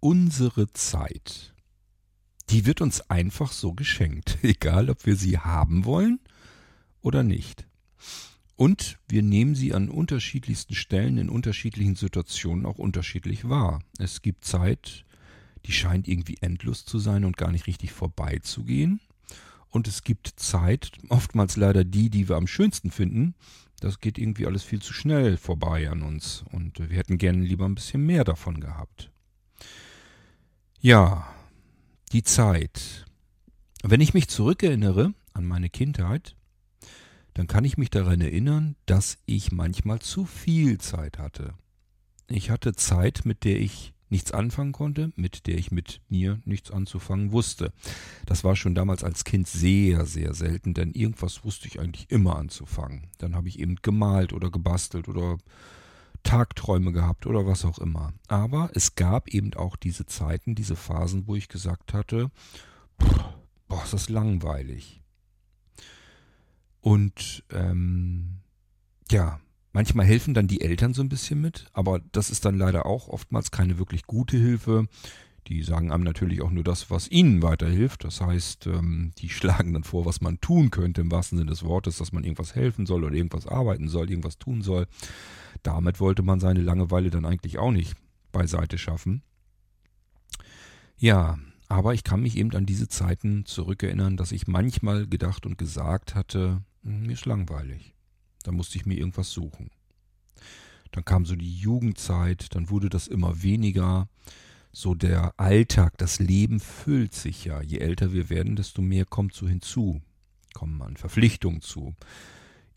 unsere Zeit, die wird uns einfach so geschenkt, egal ob wir sie haben wollen oder nicht. Und wir nehmen sie an unterschiedlichsten Stellen in unterschiedlichen Situationen auch unterschiedlich wahr. Es gibt Zeit, die scheint irgendwie endlos zu sein und gar nicht richtig vorbeizugehen. Und es gibt Zeit, oftmals leider die, die wir am schönsten finden. Das geht irgendwie alles viel zu schnell vorbei an uns. Und wir hätten gerne lieber ein bisschen mehr davon gehabt. Ja, die Zeit. Wenn ich mich zurückerinnere an meine Kindheit, dann kann ich mich daran erinnern, dass ich manchmal zu viel Zeit hatte. Ich hatte Zeit, mit der ich nichts anfangen konnte, mit der ich mit mir nichts anzufangen wusste. Das war schon damals als Kind sehr, sehr selten, denn irgendwas wusste ich eigentlich immer anzufangen. Dann habe ich eben gemalt oder gebastelt oder Tagträume gehabt oder was auch immer. Aber es gab eben auch diese Zeiten, diese Phasen, wo ich gesagt hatte, boah, ist das langweilig. Und ähm, ja, Manchmal helfen dann die Eltern so ein bisschen mit, aber das ist dann leider auch oftmals keine wirklich gute Hilfe. Die sagen einem natürlich auch nur das, was ihnen weiterhilft. Das heißt, ähm, die schlagen dann vor, was man tun könnte im wahrsten Sinne des Wortes, dass man irgendwas helfen soll oder irgendwas arbeiten soll, irgendwas tun soll. Damit wollte man seine Langeweile dann eigentlich auch nicht beiseite schaffen. Ja, aber ich kann mich eben an diese Zeiten zurückerinnern, dass ich manchmal gedacht und gesagt hatte, hm, mir ist langweilig. Da musste ich mir irgendwas suchen. Dann kam so die Jugendzeit, dann wurde das immer weniger. So der Alltag, das Leben füllt sich ja. Je älter wir werden, desto mehr kommt so hinzu. Kommen an Verpflichtungen zu.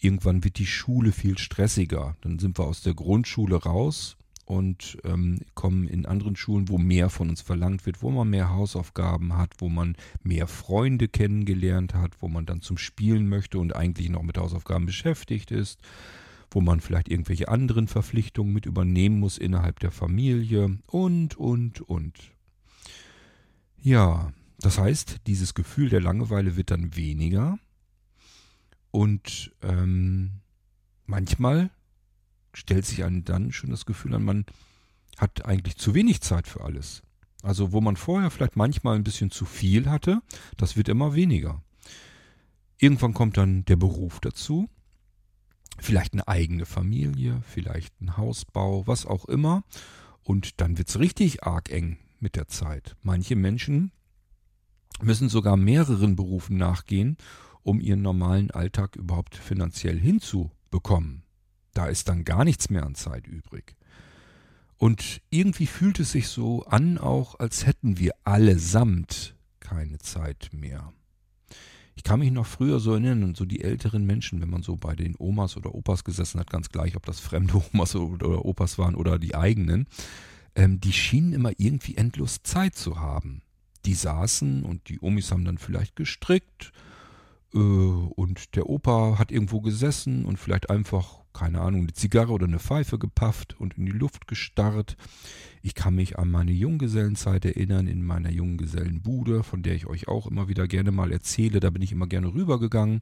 Irgendwann wird die Schule viel stressiger. Dann sind wir aus der Grundschule raus und ähm, kommen in anderen Schulen, wo mehr von uns verlangt wird, wo man mehr Hausaufgaben hat, wo man mehr Freunde kennengelernt hat, wo man dann zum Spielen möchte und eigentlich noch mit Hausaufgaben beschäftigt ist, wo man vielleicht irgendwelche anderen Verpflichtungen mit übernehmen muss innerhalb der Familie und, und, und. Ja, das heißt, dieses Gefühl der Langeweile wird dann weniger und ähm, manchmal stellt sich einem dann schon das Gefühl an, man hat eigentlich zu wenig Zeit für alles. Also wo man vorher vielleicht manchmal ein bisschen zu viel hatte, das wird immer weniger. Irgendwann kommt dann der Beruf dazu, vielleicht eine eigene Familie, vielleicht ein Hausbau, was auch immer. Und dann wird es richtig arg eng mit der Zeit. Manche Menschen müssen sogar mehreren Berufen nachgehen, um ihren normalen Alltag überhaupt finanziell hinzubekommen. Da ist dann gar nichts mehr an Zeit übrig. Und irgendwie fühlt es sich so an, auch als hätten wir allesamt keine Zeit mehr. Ich kann mich noch früher so erinnern, und so die älteren Menschen, wenn man so bei den Omas oder Opas gesessen hat, ganz gleich, ob das fremde Omas oder Opas waren oder die eigenen, ähm, die schienen immer irgendwie endlos Zeit zu haben. Die saßen und die Omis haben dann vielleicht gestrickt und der Opa hat irgendwo gesessen und vielleicht einfach keine Ahnung, eine Zigarre oder eine Pfeife gepafft und in die Luft gestarrt. Ich kann mich an meine Junggesellenzeit erinnern, in meiner Junggesellenbude, von der ich euch auch immer wieder gerne mal erzähle. Da bin ich immer gerne rübergegangen.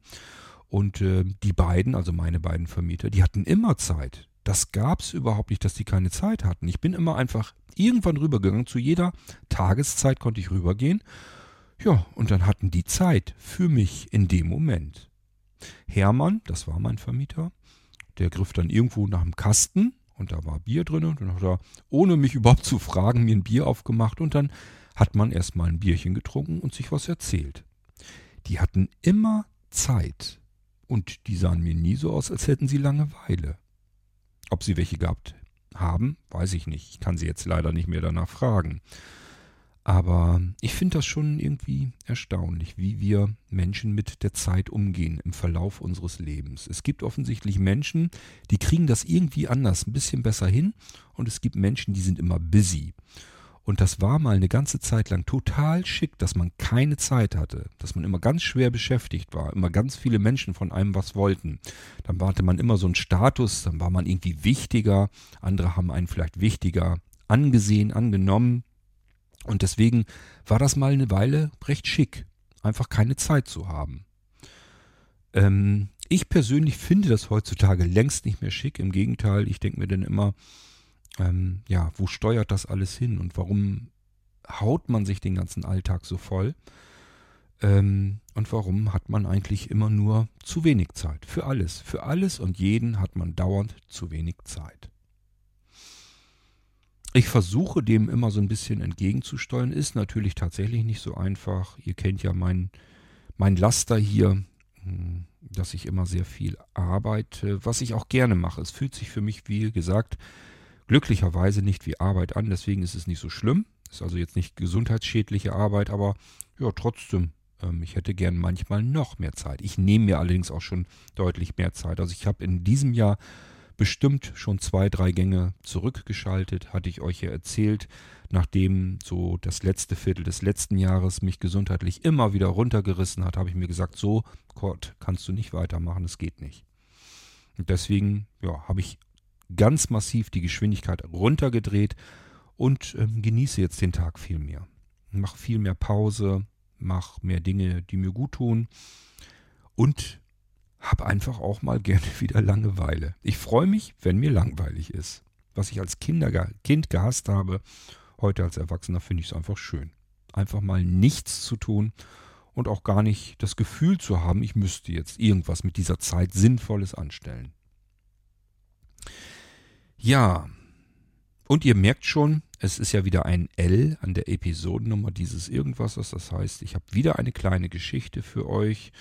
Und äh, die beiden, also meine beiden Vermieter, die hatten immer Zeit. Das gab es überhaupt nicht, dass die keine Zeit hatten. Ich bin immer einfach irgendwann rübergegangen. Zu jeder Tageszeit konnte ich rübergehen. Ja, und dann hatten die Zeit für mich in dem Moment. Hermann, das war mein Vermieter, der griff dann irgendwo nach dem Kasten und da war Bier drin und dann hat er, ohne mich überhaupt zu fragen, mir ein Bier aufgemacht und dann hat man erstmal ein Bierchen getrunken und sich was erzählt. Die hatten immer Zeit und die sahen mir nie so aus, als hätten sie Langeweile. Ob sie welche gehabt haben, weiß ich nicht. Ich kann sie jetzt leider nicht mehr danach fragen. Aber ich finde das schon irgendwie erstaunlich, wie wir Menschen mit der Zeit umgehen im Verlauf unseres Lebens. Es gibt offensichtlich Menschen, die kriegen das irgendwie anders, ein bisschen besser hin. Und es gibt Menschen, die sind immer busy. Und das war mal eine ganze Zeit lang total schick, dass man keine Zeit hatte, dass man immer ganz schwer beschäftigt war, immer ganz viele Menschen von einem was wollten. Dann hatte man immer so einen Status, dann war man irgendwie wichtiger, andere haben einen vielleicht wichtiger angesehen, angenommen. Und deswegen war das mal eine Weile recht schick, einfach keine Zeit zu haben. Ähm, ich persönlich finde das heutzutage längst nicht mehr schick. Im Gegenteil, ich denke mir dann immer, ähm, ja, wo steuert das alles hin und warum haut man sich den ganzen Alltag so voll? Ähm, und warum hat man eigentlich immer nur zu wenig Zeit? Für alles. Für alles und jeden hat man dauernd zu wenig Zeit. Ich versuche dem immer so ein bisschen entgegenzusteuern. Ist natürlich tatsächlich nicht so einfach. Ihr kennt ja mein, mein Laster hier, hm, dass ich immer sehr viel arbeite, was ich auch gerne mache. Es fühlt sich für mich, wie gesagt, glücklicherweise nicht wie Arbeit an. Deswegen ist es nicht so schlimm. Ist also jetzt nicht gesundheitsschädliche Arbeit, aber ja, trotzdem ähm, ich hätte gern manchmal noch mehr Zeit. Ich nehme mir allerdings auch schon deutlich mehr Zeit. Also ich habe in diesem Jahr bestimmt schon zwei, drei Gänge zurückgeschaltet, hatte ich euch ja erzählt, nachdem so das letzte Viertel des letzten Jahres mich gesundheitlich immer wieder runtergerissen hat, habe ich mir gesagt, so, Gott, kannst du nicht weitermachen, es geht nicht. Und deswegen, ja, habe ich ganz massiv die Geschwindigkeit runtergedreht und ähm, genieße jetzt den Tag viel mehr. Mache viel mehr Pause, mache mehr Dinge, die mir gut tun und habe einfach auch mal gerne wieder Langeweile. Ich freue mich, wenn mir langweilig ist. Was ich als Kinder, Kind gehasst habe, heute als Erwachsener finde ich es einfach schön. Einfach mal nichts zu tun und auch gar nicht das Gefühl zu haben, ich müsste jetzt irgendwas mit dieser Zeit Sinnvolles anstellen. Ja, und ihr merkt schon, es ist ja wieder ein L an der Episodennummer dieses irgendwas. Das heißt, ich habe wieder eine kleine Geschichte für euch.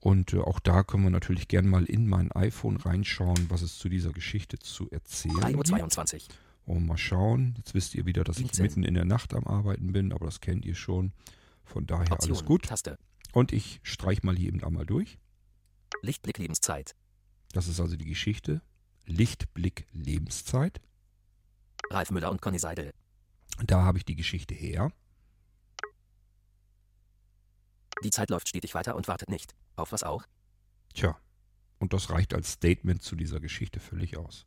Und äh, auch da können wir natürlich gerne mal in mein iPhone reinschauen, was es zu dieser Geschichte zu erzählen 3.22 Uhr. Und mal schauen. Jetzt wisst ihr wieder, dass 17. ich mitten in der Nacht am Arbeiten bin, aber das kennt ihr schon. Von daher Option, alles gut. Taste. Und ich streiche mal hier eben einmal durch. Lichtblick Lebenszeit. Das ist also die Geschichte. Lichtblick Lebenszeit. Ralf Müller und Conny Seidel. Da habe ich die Geschichte her. Die Zeit läuft stetig weiter und wartet nicht. Auf was auch? Tja, und das reicht als Statement zu dieser Geschichte völlig aus.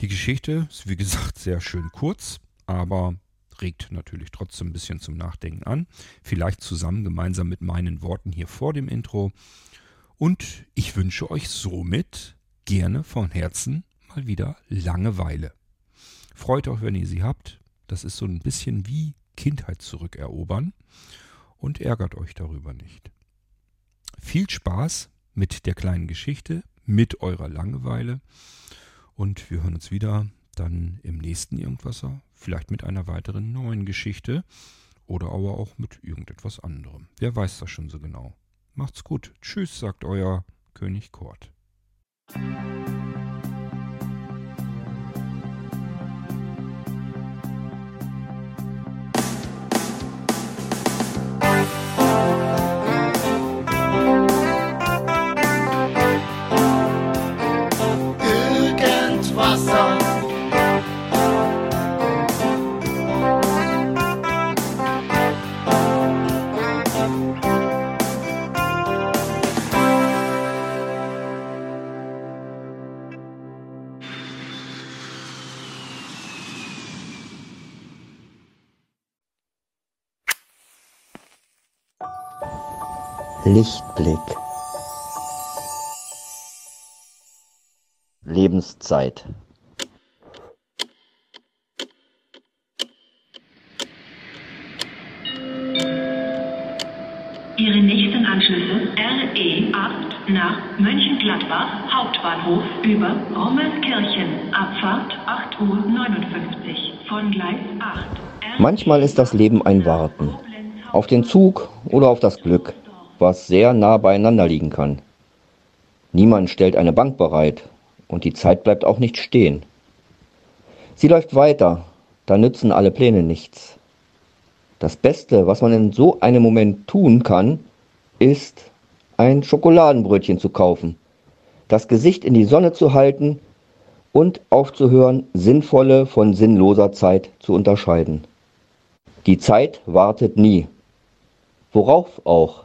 Die Geschichte ist wie gesagt sehr schön kurz, aber regt natürlich trotzdem ein bisschen zum Nachdenken an. Vielleicht zusammen gemeinsam mit meinen Worten hier vor dem Intro. Und ich wünsche euch somit gerne von Herzen mal wieder Langeweile. Freut euch, wenn ihr sie habt. Das ist so ein bisschen wie Kindheit zurückerobern und ärgert euch darüber nicht. Viel Spaß mit der kleinen Geschichte, mit eurer Langeweile und wir hören uns wieder dann im nächsten Irgendwasser, vielleicht mit einer weiteren neuen Geschichte oder aber auch mit irgendetwas anderem. Wer weiß das schon so genau. Macht's gut. Tschüss, sagt euer König Kort. Lichtblick. Lebenszeit. Ihre nächsten Anschlüsse RE 8 nach Mönchengladbach Hauptbahnhof über Rommelskirchen. Abfahrt 8.59 Uhr von Gleis 8. Manchmal ist das Leben ein Warten. Auf den Zug oder auf das Glück, was sehr nah beieinander liegen kann. Niemand stellt eine Bank bereit und die Zeit bleibt auch nicht stehen. Sie läuft weiter, da nützen alle Pläne nichts. Das Beste, was man in so einem Moment tun kann, ist ein Schokoladenbrötchen zu kaufen, das Gesicht in die Sonne zu halten und aufzuhören, sinnvolle von sinnloser Zeit zu unterscheiden. Die Zeit wartet nie. Worauf auch?